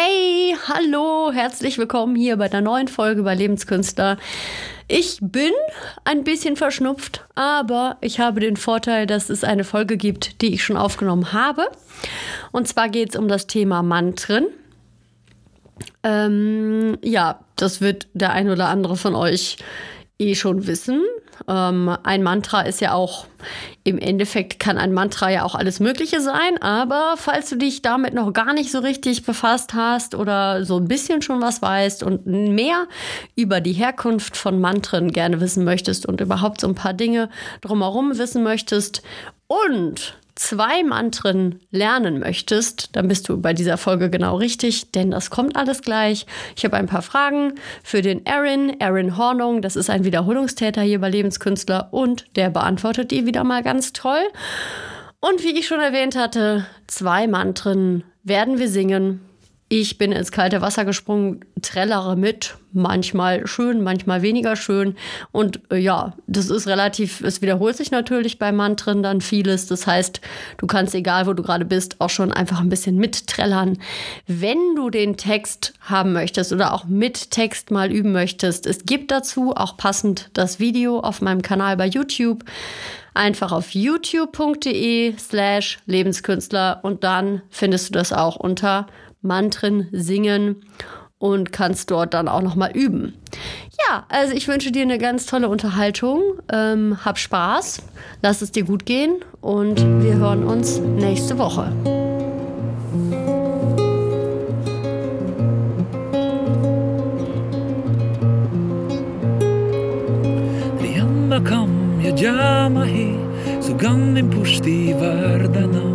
Hey, hallo, herzlich willkommen hier bei der neuen Folge bei Lebenskünstler. Ich bin ein bisschen verschnupft, aber ich habe den Vorteil, dass es eine Folge gibt, die ich schon aufgenommen habe. Und zwar geht es um das Thema Mantren. Ähm, ja, das wird der ein oder andere von euch eh schon wissen. Ähm, ein Mantra ist ja auch, im Endeffekt kann ein Mantra ja auch alles Mögliche sein, aber falls du dich damit noch gar nicht so richtig befasst hast oder so ein bisschen schon was weißt und mehr über die Herkunft von Mantren gerne wissen möchtest und überhaupt so ein paar Dinge drumherum wissen möchtest und zwei Mantren lernen möchtest, dann bist du bei dieser Folge genau richtig, denn das kommt alles gleich. Ich habe ein paar Fragen für den Aaron, Aaron Hornung, das ist ein Wiederholungstäter hier bei Lebenskünstler und der beantwortet die wieder mal ganz toll. Und wie ich schon erwähnt hatte, zwei Mantren werden wir singen ich bin ins kalte Wasser gesprungen, trällere mit, manchmal schön, manchmal weniger schön. Und äh, ja, das ist relativ, es wiederholt sich natürlich bei Mantren dann vieles. Das heißt, du kannst, egal wo du gerade bist, auch schon einfach ein bisschen mitträllern. Wenn du den Text haben möchtest oder auch mit Text mal üben möchtest, es gibt dazu auch passend das Video auf meinem Kanal bei YouTube einfach auf youtube.de slash Lebenskünstler und dann findest du das auch unter Mantren singen und kannst dort dann auch noch mal üben. Ja, also ich wünsche dir eine ganz tolle Unterhaltung. Ähm, hab Spaß, lass es dir gut gehen und wir hören uns nächste Woche. kam ya jamahi sugan pushti vardana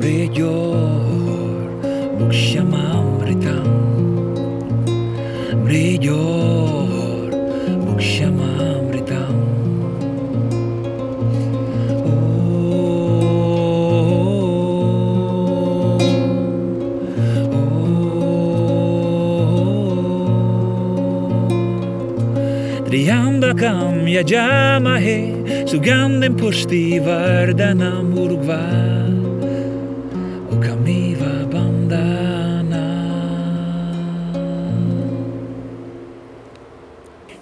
Bridyor, Bukshama Amritam. Bridyor, Triambakam yajamahe Sugandhem pushti vardhanam urugva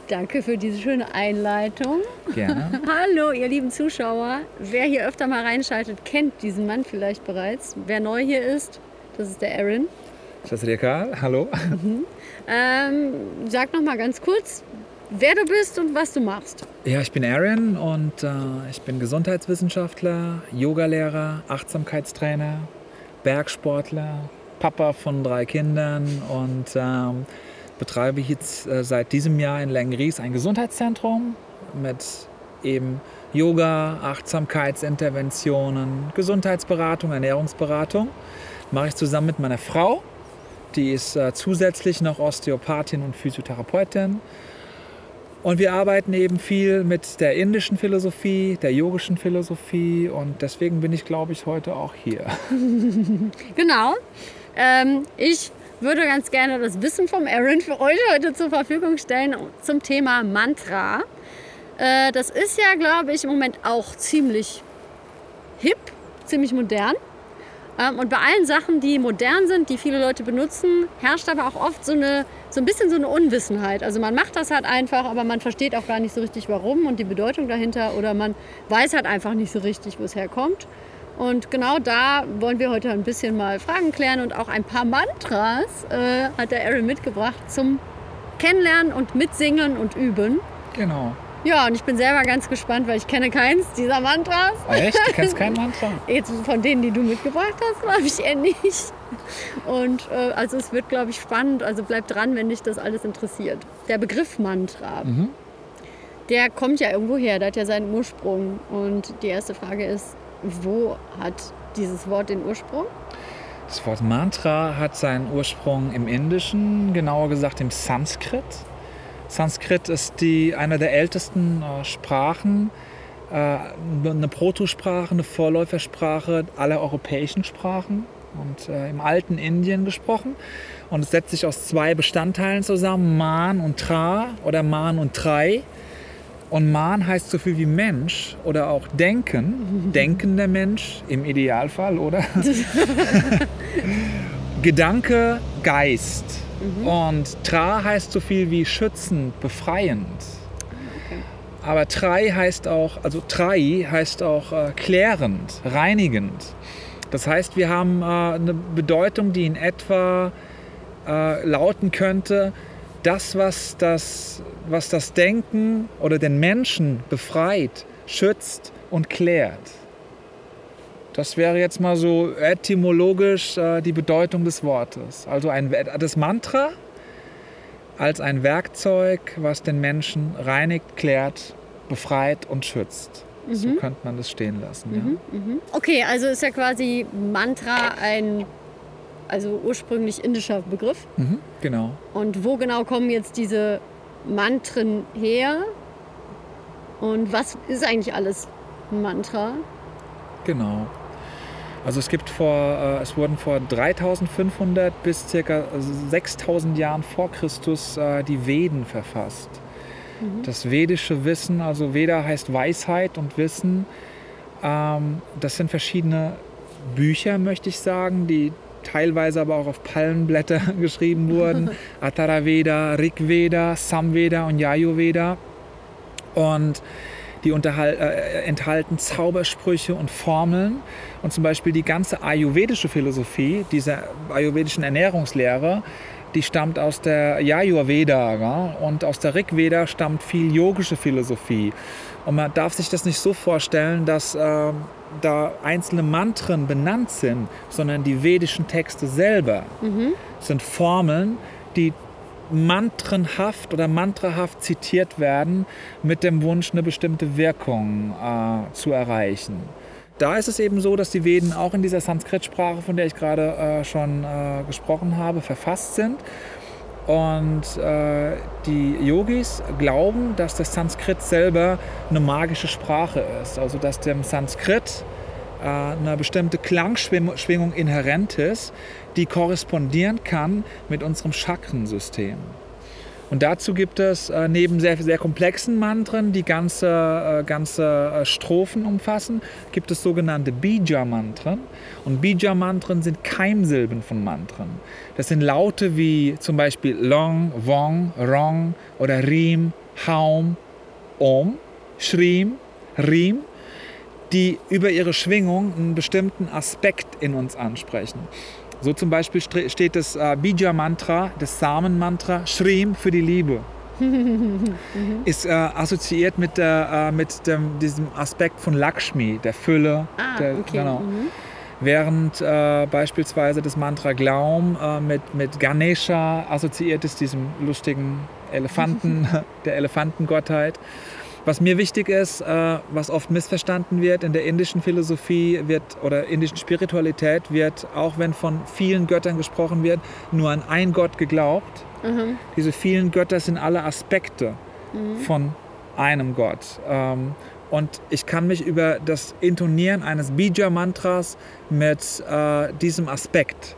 Danke für diese schöne Einleitung. Gerne. Hallo, ihr lieben Zuschauer. Wer hier öfter mal reinschaltet, kennt diesen Mann vielleicht bereits. Wer neu hier ist, das ist der Aaron. Das ist der Karl. Hallo. Mhm. Ähm, sag noch mal ganz kurz, wer du bist und was du machst. Ja, ich bin Aaron und äh, ich bin Gesundheitswissenschaftler, Yogalehrer, Achtsamkeitstrainer, Bergsportler, Papa von drei Kindern und ähm, betreibe jetzt äh, seit diesem Jahr in Lengries ein Gesundheitszentrum mit eben Yoga, Achtsamkeitsinterventionen, Gesundheitsberatung, Ernährungsberatung. Mache ich zusammen mit meiner Frau. Die ist äh, zusätzlich noch Osteopathin und Physiotherapeutin. Und wir arbeiten eben viel mit der indischen Philosophie, der yogischen Philosophie und deswegen bin ich, glaube ich, heute auch hier. genau. Ähm, ich würde ganz gerne das Wissen vom Aaron für euch heute zur Verfügung stellen zum Thema Mantra. Äh, das ist ja, glaube ich, im Moment auch ziemlich hip, ziemlich modern. Ähm, und bei allen Sachen, die modern sind, die viele Leute benutzen, herrscht aber auch oft so, eine, so ein bisschen so eine Unwissenheit. Also man macht das halt einfach, aber man versteht auch gar nicht so richtig, warum und die Bedeutung dahinter. Oder man weiß halt einfach nicht so richtig, wo es herkommt. Und genau da wollen wir heute ein bisschen mal Fragen klären und auch ein paar Mantras äh, hat der Aaron mitgebracht zum Kennenlernen und Mitsingen und Üben. Genau. Ja, und ich bin selber ganz gespannt, weil ich kenne keins dieser Mantras. Ah, echt? Du kennst kein Mantra? Jetzt von denen, die du mitgebracht hast, glaube ich eher nicht. Und äh, also es wird, glaube ich, spannend. Also bleib dran, wenn dich das alles interessiert. Der Begriff Mantra, mhm. der kommt ja irgendwo her, der hat ja seinen Ursprung. Und die erste Frage ist, wo hat dieses Wort den Ursprung? Das Wort Mantra hat seinen Ursprung im Indischen, genauer gesagt im Sanskrit. Sanskrit ist die, eine der ältesten äh, Sprachen, äh, eine Protosprache, eine Vorläufersprache aller europäischen Sprachen und äh, im alten Indien gesprochen. Und es setzt sich aus zwei Bestandteilen zusammen, Man und Tra oder Man und Trai. Und Man heißt so viel wie Mensch oder auch Denken, denkender Mensch im Idealfall, oder? Gedanke, Geist. Mhm. Und Tra heißt so viel wie schützend, befreiend. Okay. Aber Trei heißt auch, also Trai heißt auch äh, klärend, reinigend. Das heißt, wir haben äh, eine Bedeutung, die in etwa äh, lauten könnte, das was, das, was das Denken oder den Menschen befreit, schützt und klärt. Das wäre jetzt mal so etymologisch äh, die Bedeutung des Wortes. Also ein, das Mantra als ein Werkzeug, was den Menschen reinigt, klärt, befreit und schützt. Mhm. So könnte man das stehen lassen. Mhm, ja. mhm. Okay, also ist ja quasi Mantra ein also ursprünglich indischer Begriff. Mhm, genau. Und wo genau kommen jetzt diese Mantren her? Und was ist eigentlich alles ein Mantra? Genau. Also es gibt vor, äh, es wurden vor 3500 bis ca. 6000 Jahren vor Christus äh, die Veden verfasst. Mhm. Das vedische Wissen, also Veda heißt Weisheit und Wissen. Ähm, das sind verschiedene Bücher, möchte ich sagen, die teilweise aber auch auf Palmenblätter geschrieben wurden. Atharvaveda, Rigveda, Samveda und Yajurveda. Und die äh, enthalten Zaubersprüche und Formeln. Und zum Beispiel die ganze ayurvedische Philosophie, diese ayurvedischen Ernährungslehre, die stammt aus der Yajurveda ja? und aus der Rigveda stammt viel yogische Philosophie. Und man darf sich das nicht so vorstellen, dass äh, da einzelne Mantren benannt sind, sondern die vedischen Texte selber mhm. sind Formeln, die mantrenhaft oder mantrahaft zitiert werden mit dem Wunsch, eine bestimmte Wirkung äh, zu erreichen. Da ist es eben so, dass die Veden auch in dieser Sanskrit-Sprache, von der ich gerade äh, schon äh, gesprochen habe, verfasst sind. Und äh, die Yogis glauben, dass das Sanskrit selber eine magische Sprache ist. Also dass dem Sanskrit äh, eine bestimmte Klangschwingung inhärent ist, die korrespondieren kann mit unserem Chakrensystem. Und dazu gibt es äh, neben sehr, sehr komplexen Mantren, die ganze, äh, ganze äh, Strophen umfassen, gibt es sogenannte Bija-Mantren. Und Bija-Mantren sind Keimsilben von Mantren. Das sind Laute wie zum Beispiel Long, Wong, Rong oder Rim, Haum, Om, Shrim, Rim, die über ihre Schwingung einen bestimmten Aspekt in uns ansprechen. So zum Beispiel steht das äh, Bija-Mantra, das Samen-Mantra, Shrim für die Liebe. ist äh, assoziiert mit, der, äh, mit dem, diesem Aspekt von Lakshmi, der Fülle. Ah, der, okay. genau. Mhm. Während äh, beispielsweise das Mantra Glaum äh, mit, mit Ganesha assoziiert ist, diesem lustigen Elefanten, der Elefantengottheit. Was mir wichtig ist, äh, was oft missverstanden wird in der indischen Philosophie wird oder indischen Spiritualität wird, auch wenn von vielen Göttern gesprochen wird, nur an einen Gott geglaubt. Mhm. Diese vielen Götter sind alle Aspekte mhm. von einem Gott. Ähm, und ich kann mich über das Intonieren eines Bija-Mantras mit äh, diesem Aspekt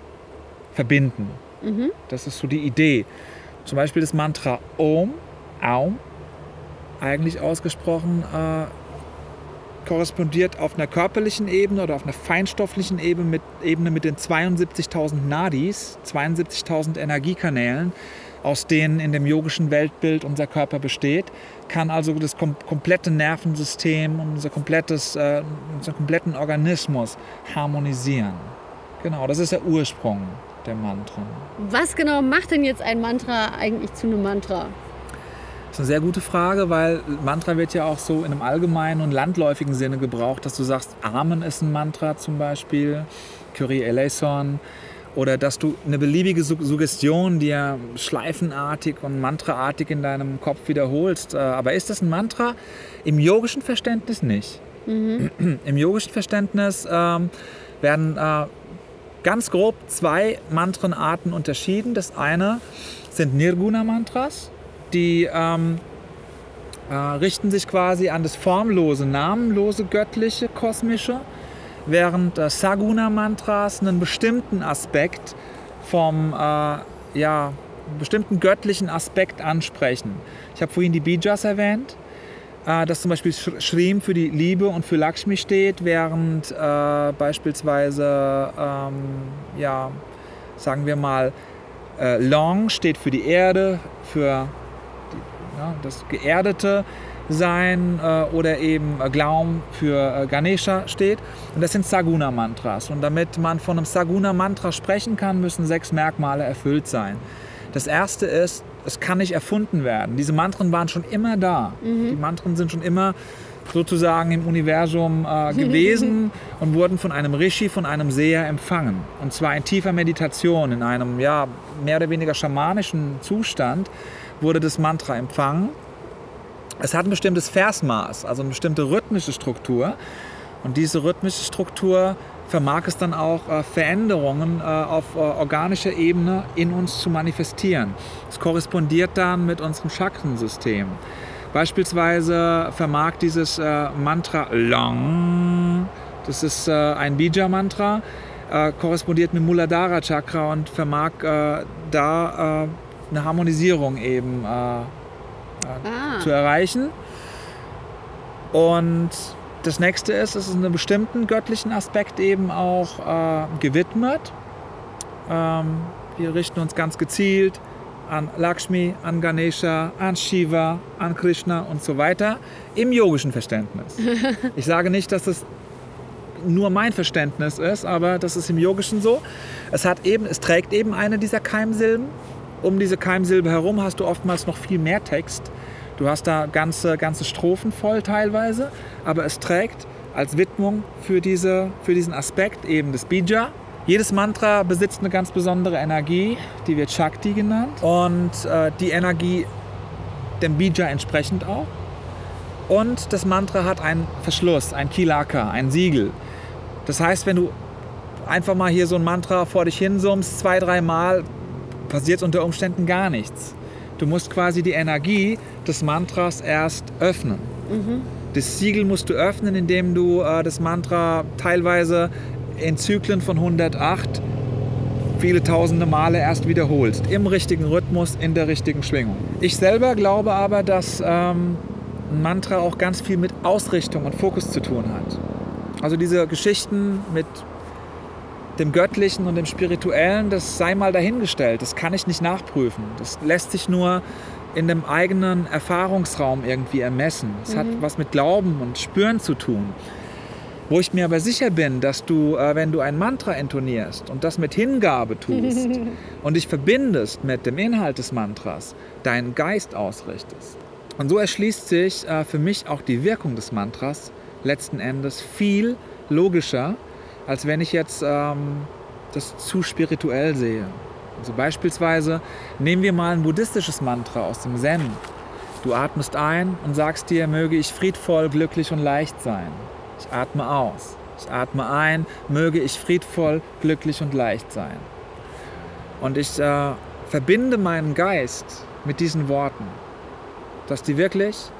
verbinden. Mhm. Das ist so die Idee. Zum Beispiel das Mantra Om, Aum, eigentlich ausgesprochen äh, korrespondiert auf einer körperlichen Ebene oder auf einer feinstofflichen Ebene mit, Ebene mit den 72.000 Nadis, 72.000 Energiekanälen, aus denen in dem yogischen Weltbild unser Körper besteht, kann also das kom komplette Nervensystem, unser, komplettes, äh, unseren kompletten Organismus harmonisieren. Genau, das ist der Ursprung der Mantren. Was genau macht denn jetzt ein Mantra eigentlich zu einem Mantra? Das ist eine sehr gute Frage, weil Mantra wird ja auch so in einem allgemeinen und landläufigen Sinne gebraucht, dass du sagst, Amen ist ein Mantra zum Beispiel, Kyrie eleison, oder dass du eine beliebige Suggestion dir schleifenartig und mantraartig in deinem Kopf wiederholst. Äh, aber ist das ein Mantra? Im yogischen Verständnis nicht. Mhm. Im yogischen Verständnis ähm, werden äh, ganz grob zwei Mantrenarten unterschieden. Das eine sind Nirguna-Mantras die ähm, äh, richten sich quasi an das formlose, namenlose, göttliche, kosmische, während äh, Saguna-Mantras einen bestimmten Aspekt vom, äh, ja, bestimmten göttlichen Aspekt ansprechen. Ich habe vorhin die Bijas erwähnt. äh, dass zum Beispiel Shrim für die Liebe und für Lakshmi steht, während äh, beispielsweise, ähm, ja, sagen wir mal, äh, Long steht für die Erde, für ja, das Geerdete sein äh, oder eben Glaum für äh, Ganesha steht. Und das sind Saguna-Mantras. Und damit man von einem Saguna-Mantra sprechen kann, müssen sechs Merkmale erfüllt sein. Das erste ist, es kann nicht erfunden werden. Diese Mantren waren schon immer da. Mhm. Die Mantren sind schon immer sozusagen im Universum äh, gewesen und wurden von einem Rishi, von einem Seher empfangen. Und zwar in tiefer Meditation, in einem ja, mehr oder weniger schamanischen Zustand wurde das Mantra empfangen es hat ein bestimmtes Versmaß, also eine bestimmte rhythmische Struktur. Und diese rhythmische Struktur vermag es dann auch äh, Veränderungen äh, auf äh, organischer Ebene in uns zu manifestieren. Es korrespondiert dann mit unserem Chakrensystem. Beispielsweise vermag dieses äh, Mantra Long, das ist äh, ein Bija-Mantra, äh, korrespondiert mit Muladhara Chakra und vermag da eine Harmonisierung eben ah. zu erreichen. Und das nächste ist, es ist einem bestimmten göttlichen Aspekt eben auch äh, gewidmet. Ähm, wir richten uns ganz gezielt an Lakshmi, an Ganesha, an Shiva, an Krishna und so weiter im yogischen Verständnis. Ich sage nicht, dass es nur mein Verständnis ist, aber das ist im Yogischen so. Es, hat eben, es trägt eben eine dieser Keimsilben um diese Keimsilbe herum hast du oftmals noch viel mehr Text. Du hast da ganze, ganze Strophen voll teilweise, aber es trägt als Widmung für, diese, für diesen Aspekt eben des Bija. Jedes Mantra besitzt eine ganz besondere Energie, die wird Shakti genannt. Und äh, die Energie dem Bija entsprechend auch. Und das Mantra hat einen Verschluss, ein Kilaka, ein Siegel. Das heißt, wenn du einfach mal hier so ein Mantra vor dich hinsummst, zwei, drei Mal, passiert unter Umständen gar nichts. Du musst quasi die Energie des Mantras erst öffnen. Mhm. Das Siegel musst du öffnen, indem du äh, das Mantra teilweise in Zyklen von 108 viele tausende Male erst wiederholst. Im richtigen Rhythmus, in der richtigen Schwingung. Ich selber glaube aber, dass ähm, ein Mantra auch ganz viel mit Ausrichtung und Fokus zu tun hat. Also diese Geschichten mit dem Göttlichen und dem Spirituellen, das sei mal dahingestellt. Das kann ich nicht nachprüfen. Das lässt sich nur in dem eigenen Erfahrungsraum irgendwie ermessen. Es mhm. hat was mit Glauben und Spüren zu tun. Wo ich mir aber sicher bin, dass du, äh, wenn du ein Mantra intonierst und das mit Hingabe tust und dich verbindest mit dem Inhalt des Mantras, deinen Geist ausrichtest. Und so erschließt sich äh, für mich auch die Wirkung des Mantras letzten Endes viel logischer, als wenn ich jetzt ähm, das zu spirituell sehe. Also beispielsweise nehmen wir mal ein buddhistisches Mantra aus dem Zen. Du atmest ein und sagst dir, möge ich friedvoll, glücklich und leicht sein. Ich atme aus. Ich atme ein, möge ich friedvoll, glücklich und leicht sein. Und ich äh, verbinde meinen Geist mit diesen Worten, dass die wirklich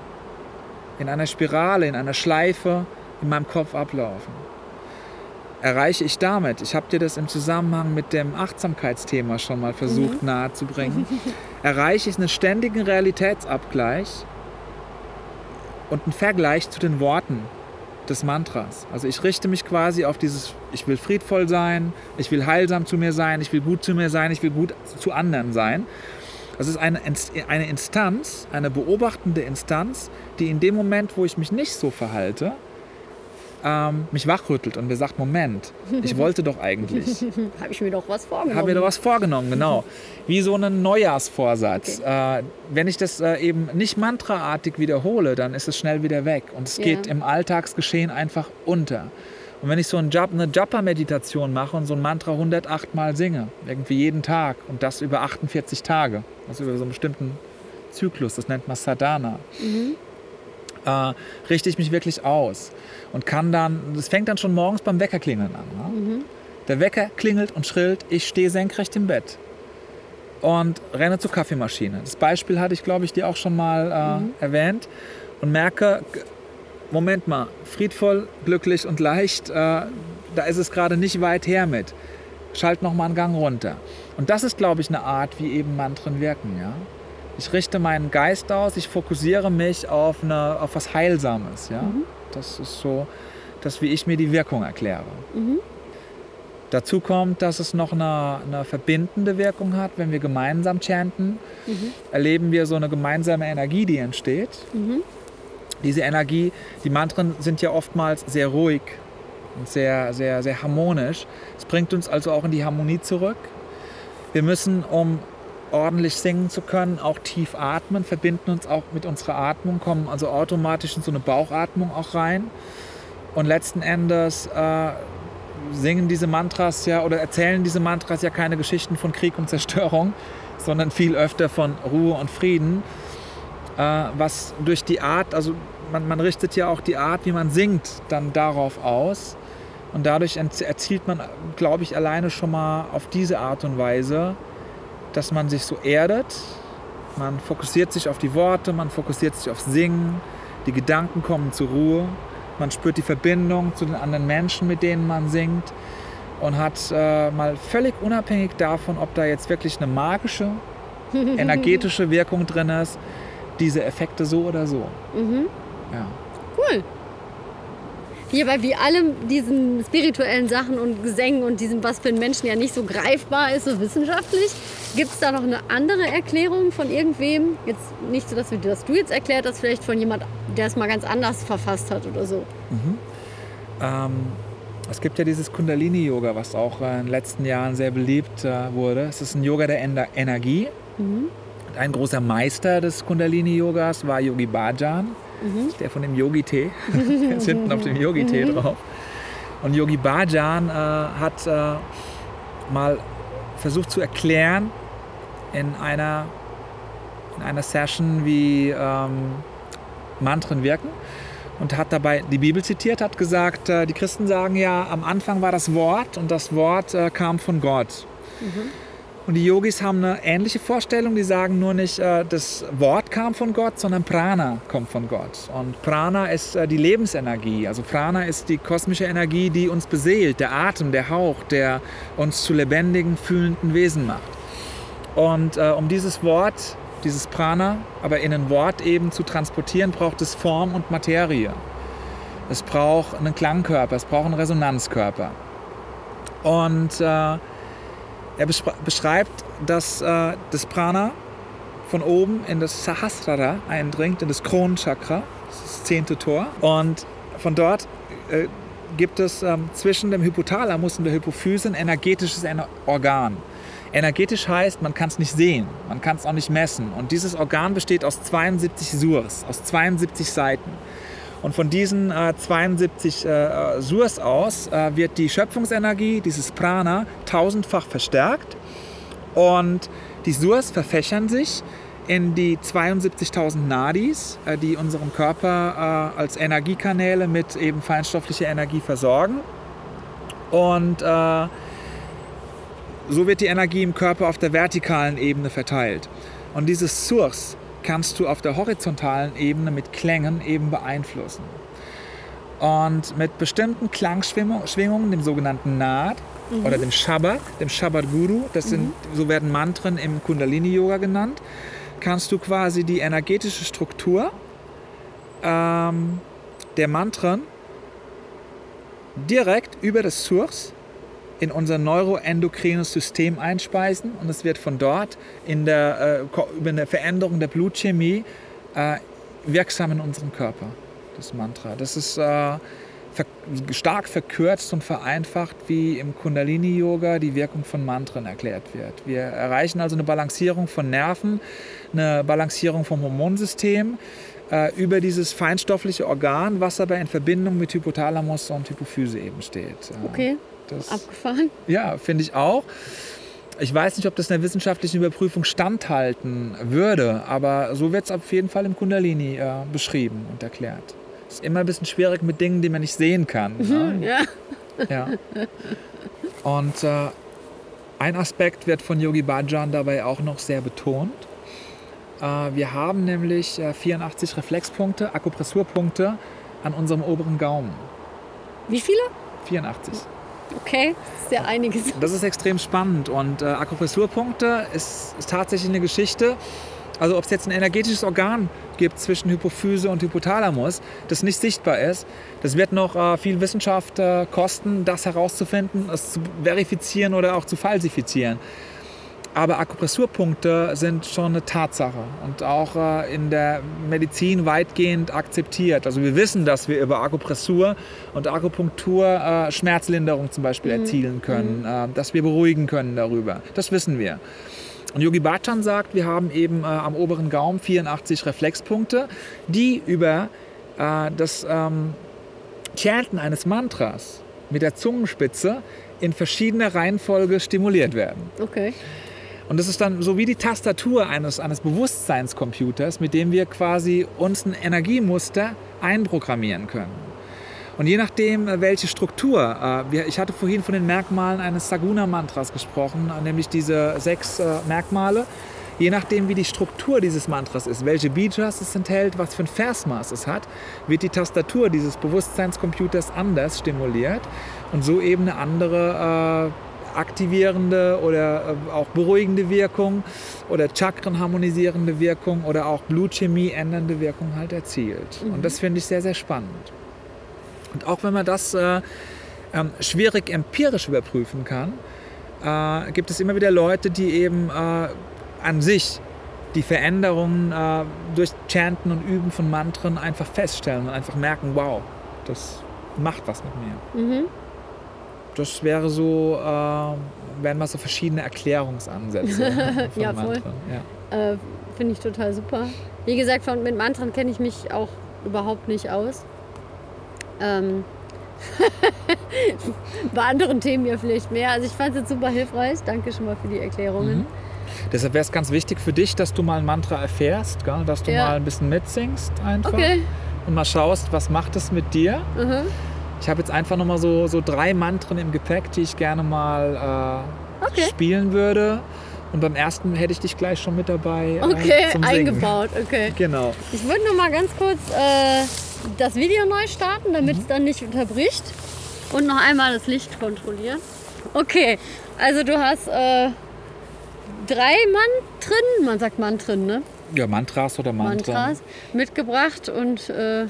in einer Spirale, in einer Schleife in meinem Kopf ablaufen erreiche ich damit? Ich habe dir das im Zusammenhang mit dem Achtsamkeitsthema schon mal versucht mhm. nahezubringen. erreiche ich einen ständigen Realitätsabgleich und einen Vergleich zu den Worten des Mantras. Also ich richte mich quasi auf dieses, ich will friedvoll sein, ich will heilsam zu mir sein, ich will gut zu mir sein, ich will gut zu anderen sein. Das ist eine, eine Instanz, eine beobachtende Instanz, die in dem Moment, wo ich mich nicht so verhalte, ähm, mich wachrüttelt und mir sagt, Moment, ich wollte doch eigentlich. Habe ich mir doch was vorgenommen. Habe mir doch was vorgenommen, genau. Wie so ein Neujahrsvorsatz. Okay. Äh, wenn ich das äh, eben nicht mantraartig wiederhole, dann ist es schnell wieder weg und es geht ja. im Alltagsgeschehen einfach unter. Und wenn ich so ein Jap eine Japa-Meditation mache und so ein Mantra 108 Mal singe, irgendwie jeden Tag und das über 48 Tage, also über so einen bestimmten Zyklus, das nennt man Sadhana, mhm. Äh, richte ich mich wirklich aus und kann dann, das fängt dann schon morgens beim Weckerklingeln an. Ne? Mhm. Der Wecker klingelt und schrillt, ich stehe senkrecht im Bett und renne zur Kaffeemaschine. Das Beispiel hatte ich, glaube ich, dir auch schon mal äh, mhm. erwähnt und merke, Moment mal, friedvoll, glücklich und leicht, äh, da ist es gerade nicht weit her mit. Schalt noch mal einen Gang runter. Und das ist, glaube ich, eine Art, wie eben Mantren wirken. Ja? Ich richte meinen Geist aus, ich fokussiere mich auf, eine, auf was Heilsames. Ja? Mhm. Das ist so, das, wie ich mir die Wirkung erkläre. Mhm. Dazu kommt, dass es noch eine, eine verbindende Wirkung hat. Wenn wir gemeinsam chanten, Mhm. erleben wir so eine gemeinsame Energie, die entsteht. Mhm. Diese Energie, die Mantren sind ja oftmals sehr ruhig und sehr, sehr, sehr harmonisch. Es bringt uns also auch in die Harmonie zurück. Wir müssen, um ordentlich singen zu können, auch tief atmen, verbinden uns auch mit unserer Atmung, kommen also automatisch in so eine Bauchatmung auch rein. Und letzten Endes äh, singen diese Mantras ja oder erzählen diese Mantras ja keine Geschichten von Krieg und Zerstörung, sondern viel öfter von Ruhe und Frieden. Äh, was durch die Art, also man, man richtet ja auch die Art, wie man singt, dann darauf aus. Und dadurch erzielt man, glaube ich, alleine schon mal auf diese Art und Weise, dass man sich so erdet. Man fokussiert sich auf die Worte, man fokussiert sich auf Singen, die Gedanken kommen zur Ruhe, man spürt die Verbindung zu den anderen Menschen, mit denen man singt und hat äh, mal völlig unabhängig davon, ob da jetzt wirklich eine magische, energetische Wirkung drin ist, diese Effekte so oder so. Mhm. Ja. Cool. Hier bei wie allem diesen spirituellen Sachen und Gesängen und diesem, was für einen Menschen ja nicht so greifbar ist, so wissenschaftlich, gibt es da noch eine andere Erklärung von irgendwem? Jetzt nicht so, dass, wir, dass du jetzt erklärt hast, vielleicht von jemand, der es mal ganz anders verfasst hat oder so. Ähm, es gibt ja dieses Kundalini-Yoga, was auch in den letzten Jahren sehr beliebt äh, wurde. Es ist ein Yoga der Ener Energie. Ein großer Meister des Kundalini-Yogas war Yogi Bhajan, der von dem Yogi-Tee. Ist hinten auf dem Yogi-Tee drauf. Und Yogi Bhajan äh, hat äh, mal versucht zu erklären in einer, in einer Session, wie ähm, Mantren wirken und hat dabei die Bibel zitiert, hat gesagt, äh, die Christen sagen ja, am Anfang war das Wort und das Wort äh, kam von Gott. Und die Yogis haben eine ähnliche Vorstellung, die sagen nur nicht, äh, das Wort kam von Gott, sondern Prana kommt von Gott. Und Prana ist äh, die Lebensenergie. Also Prana ist die kosmische Energie, die uns beseelt, der Atem, der Hauch, der uns zu lebendigen, fühlenden Wesen macht. Und äh, um dieses Wort, dieses Prana, aber in ein Wort eben zu transportieren, braucht es Form und Materie. Es braucht einen Klangkörper, es braucht einen Resonanzkörper. Und äh, er beschre- beschreibt, dass äh, das Prana von oben in das Sahasrara eindringt, in das Kronenchakra, das zehnte Tor. Und von dort äh, gibt es ähm, zwischen dem Hypothalamus und der Hypophyse ein energetisches Ener- Organ. Energetisch heißt, man kann es nicht sehen, man kann es auch nicht messen. Und dieses Organ besteht aus 72 Surs, aus 72 Seiten. Und von diesen äh, 72 äh, Surs aus äh, wird die Schöpfungsenergie, dieses Prana, tausendfach verstärkt. Und die Surs verfächern sich in die 72.000 Nadis, äh, die unseren Körper äh, als Energiekanäle mit eben feinstofflicher Energie versorgen. Und äh, so wird die Energie im Körper auf der vertikalen Ebene verteilt. Und dieses Source kannst du auf der horizontalen Ebene mit Klängen eben beeinflussen. Und mit bestimmten Klangschwingungen, dem sogenannten Naad oder dem Shabbat, dem Shabbat Guru, das sind, so werden Mantren im Kundalini-Yoga genannt, kannst du quasi die energetische Struktur ähm, der Mantren direkt über das Source in unser neuroendokrines System einspeisen und es wird von dort in der, äh, über eine Veränderung der Blutchemie äh, wirksam in unserem Körper, das Mantra. Das ist äh, ver stark verkürzt und vereinfacht, wie im Kundalini-Yoga die Wirkung von Mantren erklärt wird. Wir erreichen also eine Balancierung von Nerven, eine Balancierung vom Hormonsystem äh, über dieses feinstoffliche Organ, was aber in Verbindung mit Hypothalamus und Hypophyse eben steht. Okay, Das, abgefahren. ja, finde ich auch. Ich weiß nicht, ob das einer wissenschaftlichen Überprüfung standhalten würde, aber so wird es auf jeden Fall im Kundalini äh, beschrieben und erklärt. Ist immer ein bisschen schwierig mit Dingen, die man nicht sehen kann. ne? Ja. Ja. Und äh, ein Aspekt wird von Yogi Bhajan dabei auch noch sehr betont. Äh, wir haben nämlich äh, 84 Reflexpunkte, Akupressurpunkte an unserem oberen Gaumen. Wie viele? 84. Okay, ja einiges. Das ist extrem spannend und äh, Akupressurpunkte ist, ist tatsächlich eine Geschichte. Also ob es jetzt ein energetisches Organ gibt zwischen Hypophyse und Hypothalamus, das nicht sichtbar ist, das wird noch äh, viel Wissenschaft äh, kosten, das herauszufinden, es zu verifizieren oder auch zu falsifizieren. Aber Akupressurpunkte sind schon eine Tatsache und auch äh, in der Medizin weitgehend akzeptiert. Also wir wissen, dass wir über Akupressur und Akupunktur äh, Schmerzlinderung zum Beispiel mhm. erzielen können, mhm. äh, dass wir beruhigen können darüber. Das wissen wir. Und Yogi Bhajan sagt, wir haben eben am oberen Gaum 84 Reflexpunkte, die über das ähm, Chanten eines Mantras mit der Zungenspitze in verschiedener Reihenfolge stimuliert werden. Okay. Und das ist dann so wie die Tastatur eines, eines Bewusstseinscomputers, mit dem wir quasi uns ein Energiemuster einprogrammieren können. Und je nachdem, äh, welche Struktur, äh, ich hatte vorhin von den Merkmalen eines Saguna-Mantras gesprochen, äh, nämlich diese sechs Merkmale. Je nachdem, wie die Struktur dieses Mantras ist, welche Bijas es enthält, was für ein Versmaß es hat, wird die Tastatur dieses Bewusstseinscomputers anders stimuliert und so eben eine andere aktivierende oder äh, auch beruhigende Wirkung oder chakrenharmonisierende Wirkung oder auch Blutchemie ändernde Wirkung halt erzielt. Mhm. Und das finde ich sehr, sehr spannend. Und auch wenn man das äh, äh, schwierig empirisch überprüfen kann, äh, gibt es immer wieder Leute, die eben äh, an sich die Veränderungen äh, durch Chanten und Üben von Mantren einfach feststellen und einfach merken, wow, das macht was mit mir. Mhm das wäre so, äh, wären mal so verschiedene Erklärungsansätze. ja, voll. Ja. Äh, Finde ich total super. Wie gesagt, von, mit Mantren kenne ich mich auch überhaupt nicht aus. Ähm, bei anderen Themen ja vielleicht mehr. Also ich fand es jetzt super hilfreich. Danke schon mal für die Erklärungen. Mhm. Deshalb wäre es ganz wichtig für dich, dass du mal ein Mantra erfährst, gell? dass du ja. mal ein bisschen mitsingst einfach. Okay. Und mal schaust, was macht es mit dir. Mhm. Ich habe jetzt einfach nochmal so, so drei Mantren im Gepäck, die ich gerne mal äh, okay. spielen würde. Und beim ersten hätte ich dich gleich schon mit dabei. Äh, okay, eingebaut, okay. Genau. Ich würde noch mal ganz kurz äh, das Video neu starten, damit es mhm. dann nicht unterbricht. Und noch einmal das Licht kontrollieren. Okay, also du hast äh, drei Mantren, man sagt Mantren, ne? Ja, Mantras oder Mantren. Mantras mitgebracht und äh,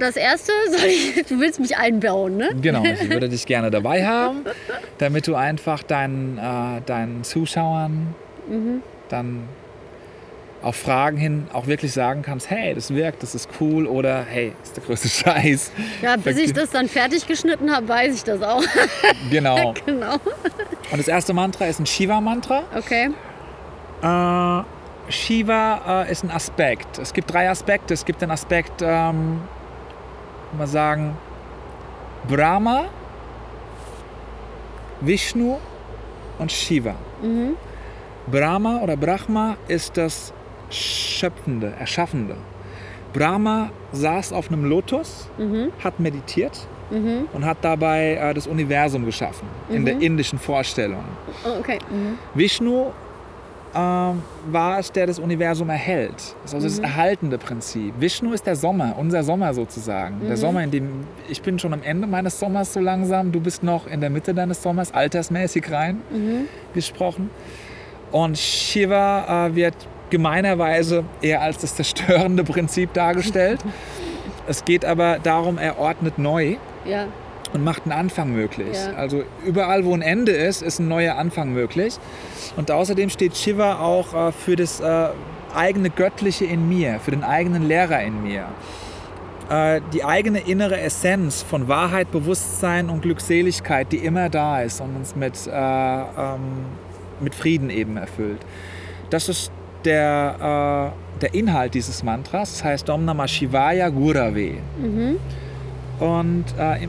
das erste, ich, du willst mich einbauen, ne? Genau, ich würde dich gerne dabei haben, damit du einfach deinen, äh, deinen Zuschauern mhm. dann auf Fragen hin auch wirklich sagen kannst, hey, das wirkt, das ist cool oder hey, das ist der größte Scheiß. Ja, bis ich das dann fertig geschnitten habe, weiß ich das auch. Genau. genau. Und das erste Mantra ist ein Shiva-Mantra. Okay. Äh, Shiva äh, ist ein Aspekt. Es gibt drei Aspekte. Es gibt den Aspekt ähm, mal sagen, Brahma, Vishnu und Shiva. Mhm. Brahma oder Brahma ist das Schöpfende, Erschaffende. Brahma saß auf einem Lotus, mhm. hat meditiert mhm. und hat dabei äh, das Universum geschaffen, in der mhm. indischen Vorstellung. Oh, okay. Mhm. Vishnu ähm, war es, der das Universum erhält. Das ist also mhm. das erhaltende Prinzip. Vishnu ist der Sommer, unser Sommer sozusagen. Mhm. Der Sommer, in dem ich bin schon am Ende meines Sommers so langsam, du bist noch in der Mitte deines Sommers, altersmäßig rein mhm. gesprochen. Und Shiva äh, wird gemeinerweise eher als das zerstörende Prinzip dargestellt. es geht aber darum, er ordnet neu. Ja und macht einen Anfang möglich. Ja. Also überall, wo ein Ende ist, ist ein neuer Anfang möglich. Und außerdem steht Shiva auch äh, für das äh, eigene Göttliche in mir, für den eigenen Lehrer in mir. Äh, die eigene innere Essenz von Wahrheit, Bewusstsein und Glückseligkeit, die immer da ist und uns mit, äh, ähm, mit Frieden eben erfüllt. Das ist der, äh, der Inhalt dieses Mantras. Das heißt Om Namah Shivaya Gurave. Mhm. Und äh,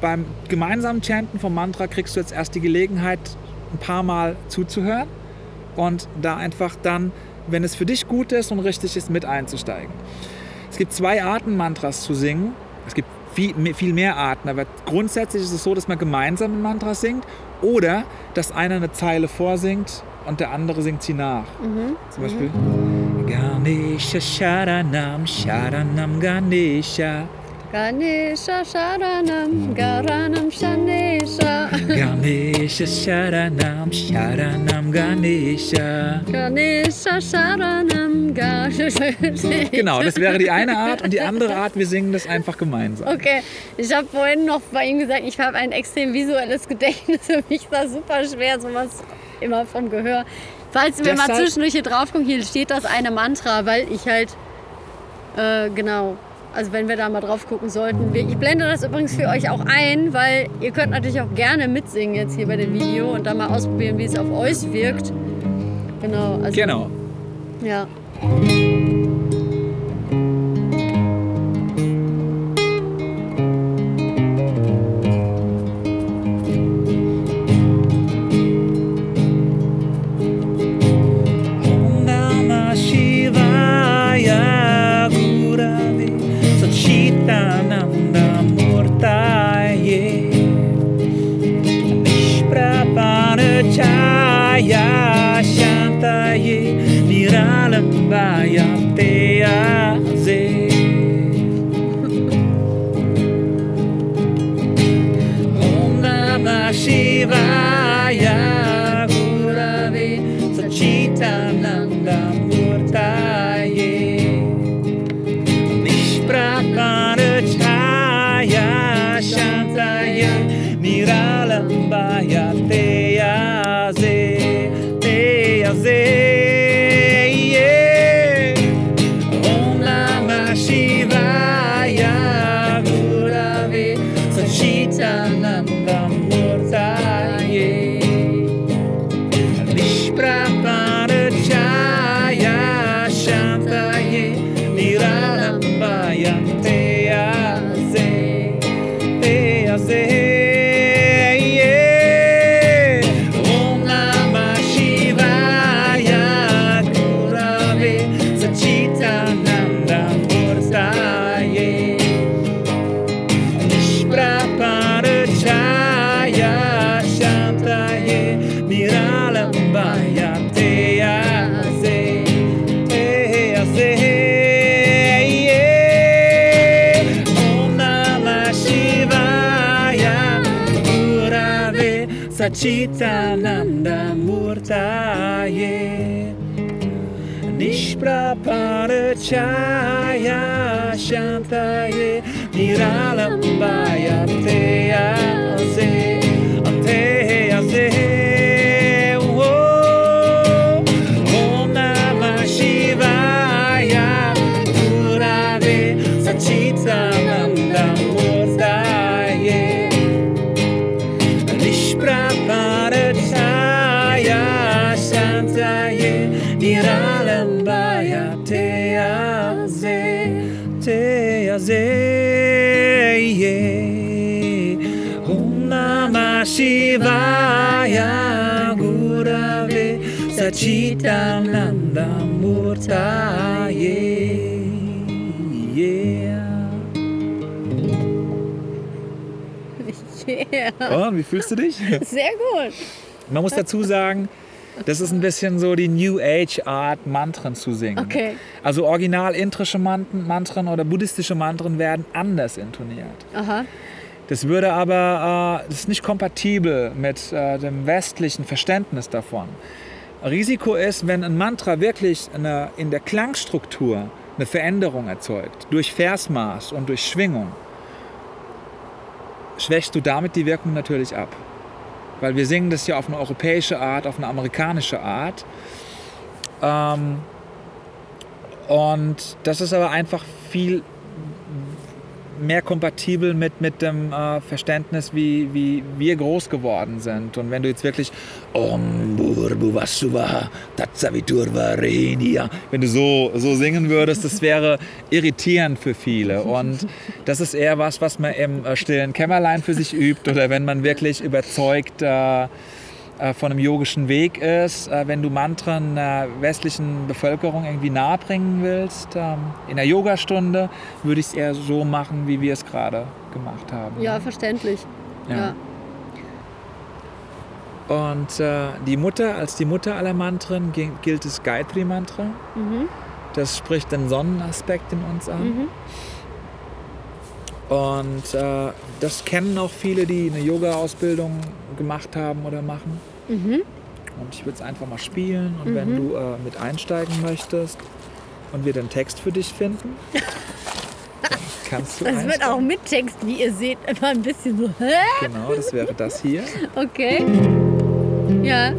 beim gemeinsamen Chanten vom Mantra kriegst du jetzt erst die Gelegenheit, ein paar Mal zuzuhören und da einfach dann, wenn es für dich gut ist und richtig ist, mit einzusteigen. Es gibt zwei Arten, Mantras zu singen. Es gibt viel, viel mehr Arten, aber grundsätzlich ist es so, dass man gemeinsam ein Mantra singt oder dass einer eine Zeile vorsingt und der andere singt sie nach. Mhm. Zum Beispiel Ganesha Sharanam Sharanam Ganesha Ganesha Sharanam Garanam Shanesha Ganesha Sharanam Sharanam Ganesha. Ganesha Sharanam Ganesha. Genau, das wäre die eine Art und die andere Art, wir singen das einfach gemeinsam. Okay, ich habe vorhin noch bei ihm gesagt, ich habe ein extrem visuelles Gedächtnis. Für mich ist das super schwer, sowas immer vom Gehör. Falls wir mal zwischendurch hier drauf gucken, hier steht das eine Mantra, weil ich halt, äh, genau, also wenn wir da mal drauf gucken sollten. Ich blende das übrigens für euch auch ein, weil ihr könnt natürlich auch gerne mitsingen jetzt hier bei dem Video und dann mal ausprobieren, wie es auf euch wirkt. Genau, also, Genau. ja. Namah Sachitananda Murtaye Nishprapana Chaya Shantaye Niralambaya Teyaze Sachitananda Murtaye yeah. Yeah. Oh, wie fühlst du dich? Sehr gut. Man muss dazu sagen, das ist ein bisschen so die New Age Art, Mantren zu singen. Okay. Also original indische Man- Mantren oder buddhistische Mantren werden anders intoniert. Aha. Das würde aber, äh, das ist nicht kompatibel mit äh, dem westlichen Verständnis davon. Risiko ist, wenn ein Mantra wirklich eine, in der Klangstruktur eine Veränderung erzeugt, durch Versmaß und durch Schwingung, schwächst du damit die Wirkung natürlich ab. Weil wir singen das ja auf eine europäische Art, auf eine amerikanische Art. Ähm, und das ist aber einfach viel mehr kompatibel mit, mit dem äh, Verständnis, wie, wie wir groß geworden sind. Und wenn du jetzt wirklich Om Burbuvasuva Tatsaviturva Renia, wenn du so, so singen würdest, das wäre irritierend für viele. Und das ist eher was, was man im äh, stillen Kämmerlein für sich übt oder wenn man wirklich überzeugt äh, von einem yogischen Weg ist, äh, wenn du Mantren der westlichen Bevölkerung irgendwie nahebringen willst. Ähm, in der Yogastunde würde ich es eher so machen, wie wir es gerade gemacht haben. Ja, verständlich. Ja. Und äh, die Mutter, als die Mutter aller Mantren gi- gilt das Gayatri-Mantra. Mhm. Das spricht den Sonnenaspekt in uns an. Mhm. Und äh, das kennen auch viele, die eine Yoga-Ausbildung gemacht haben oder machen. Mhm. Und ich würde es einfach mal spielen. Und wenn du äh, mit einsteigen möchtest und wir den Text für dich finden, dann kannst du Das wird auch mit Text, wie ihr seht, immer ein bisschen so? Genau, das wäre das hier. Okay. Ja.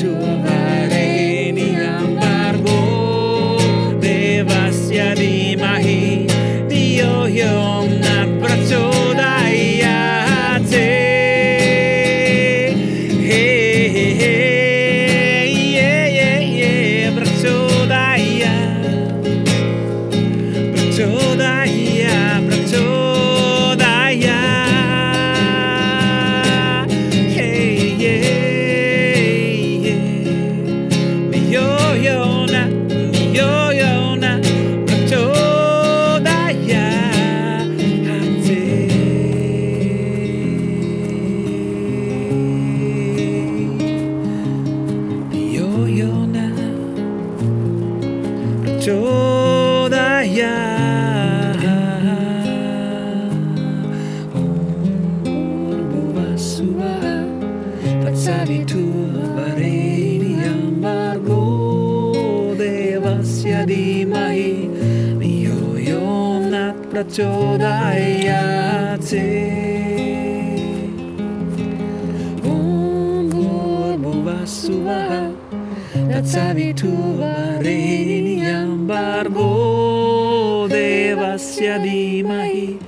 to subaha At sabi tuvarin yang barbo devasya dimahi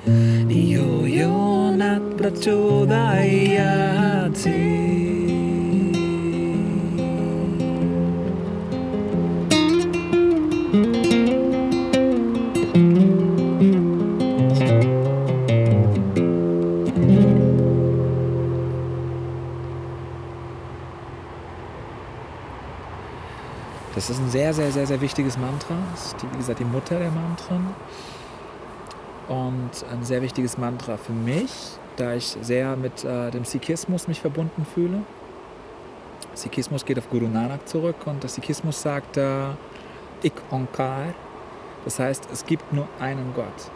Niyoyon at prachodayati Das ist ein sehr, sehr, sehr, sehr wichtiges Mantra. Das ist, die, wie gesagt, die Mutter der Mantren. Und ein sehr wichtiges Mantra für mich, da ich sehr mit äh, dem Sikhismus mich verbunden fühle. Sikhismus geht auf Guru Nanak zurück und der Sikhismus sagt äh, Ik Onkar. Das heißt, es gibt nur einen Gott.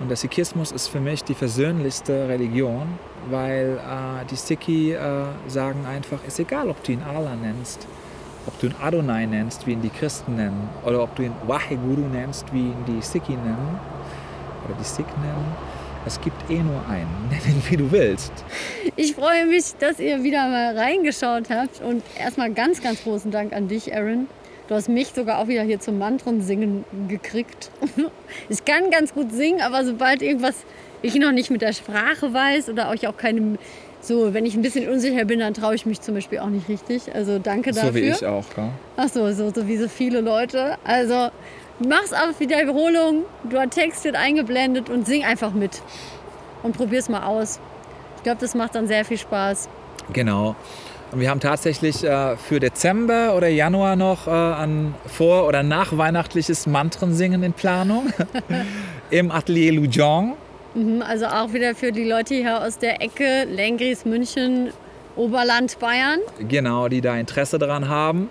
Und der Sikhismus ist für mich die versöhnlichste Religion, weil äh, die Sikhi äh, sagen einfach, ist egal, ob du ihn Allah nennst, ob du ihn Adonai nennst, wie ihn die Christen nennen, oder ob du ihn Waheguru nennst, wie ihn die Sikhi nennen, oder die Sikh nennen. Es gibt eh nur einen. Nenn ihn, wie du willst. Ich freue mich, dass ihr wieder mal reingeschaut habt. Und erstmal ganz, ganz großen Dank an dich, Aaron. Du hast mich sogar auch wieder hier zum Mantren-Singen gekriegt. Ich kann ganz gut singen, aber sobald irgendwas ich noch nicht mit der Sprache weiß oder euch auch keine. So, wenn ich ein bisschen unsicher bin, dann traue ich mich zum Beispiel auch nicht richtig. Also danke dafür. So wie ich auch, ja. Ach so, so, so wie so viele Leute. Also mach's auf Wiederholung. Du Text wird eingeblendet und sing einfach mit. Und probier's mal aus. Ich glaube, das macht dann sehr viel Spaß. Genau. Und wir haben tatsächlich äh, für Dezember oder Januar noch äh, ein vor- oder nachweihnachtliches Mantrensingen in Planung im Atelier Lujong. Mhm, also auch wieder für die Leute hier aus der Ecke Lengries, München, Oberland, Bayern. Genau, die da Interesse daran haben.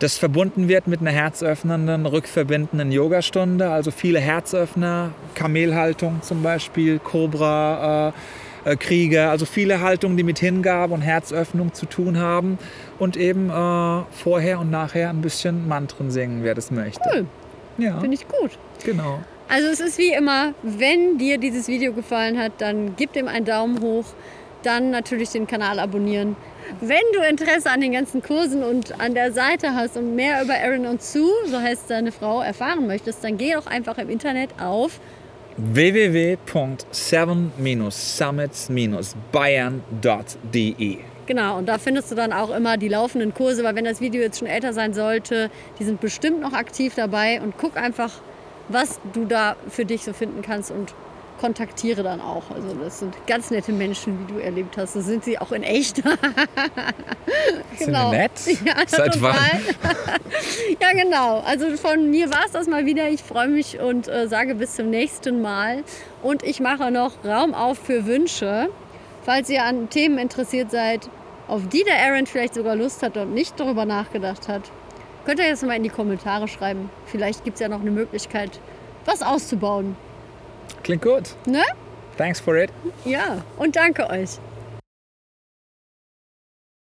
Das verbunden wird mit einer herzöffnenden, rückverbindenden Yogastunde, also viele Herzöffner, Kamelhaltung zum Beispiel, Cobra, äh, äh, Krieger, also viele Haltungen, die mit Hingabe und Herzöffnung zu tun haben und eben äh, vorher und nachher ein bisschen Mantren singen, wer das möchte. Cool. Ja. Finde ich gut. Genau. Also es ist wie immer, wenn dir dieses Video gefallen hat, dann gib dem einen Daumen hoch, dann natürlich den Kanal abonnieren. Wenn du Interesse an den ganzen Kursen und an der Seite hast und mehr über Aaron und Sue, so heißt seine Frau, erfahren möchtest, dann geh doch einfach im Internet auf www.7-summits-bayern.de Genau, und da findest du dann auch immer die laufenden Kurse, weil wenn das Video jetzt schon älter sein sollte, die sind bestimmt noch aktiv dabei und guck einfach, was du da für dich so finden kannst und kontaktiere dann auch. Also das sind ganz nette Menschen, wie du erlebt hast. So sind sie auch in echt. genau. Sind nett? Ja, Seit wann? ja, genau. Also von mir war es das mal wieder. Ich freue mich und äh, sage bis zum nächsten Mal. Und ich mache noch Raum auf für Wünsche. Falls ihr an Themen interessiert seid, auf die der Aaron vielleicht sogar Lust hat und nicht darüber nachgedacht hat, könnt ihr jetzt mal in die Kommentare schreiben. Vielleicht gibt es ja noch eine Möglichkeit, was auszubauen. Klingt gut. Ne? Thanks for it. Ja, und danke euch.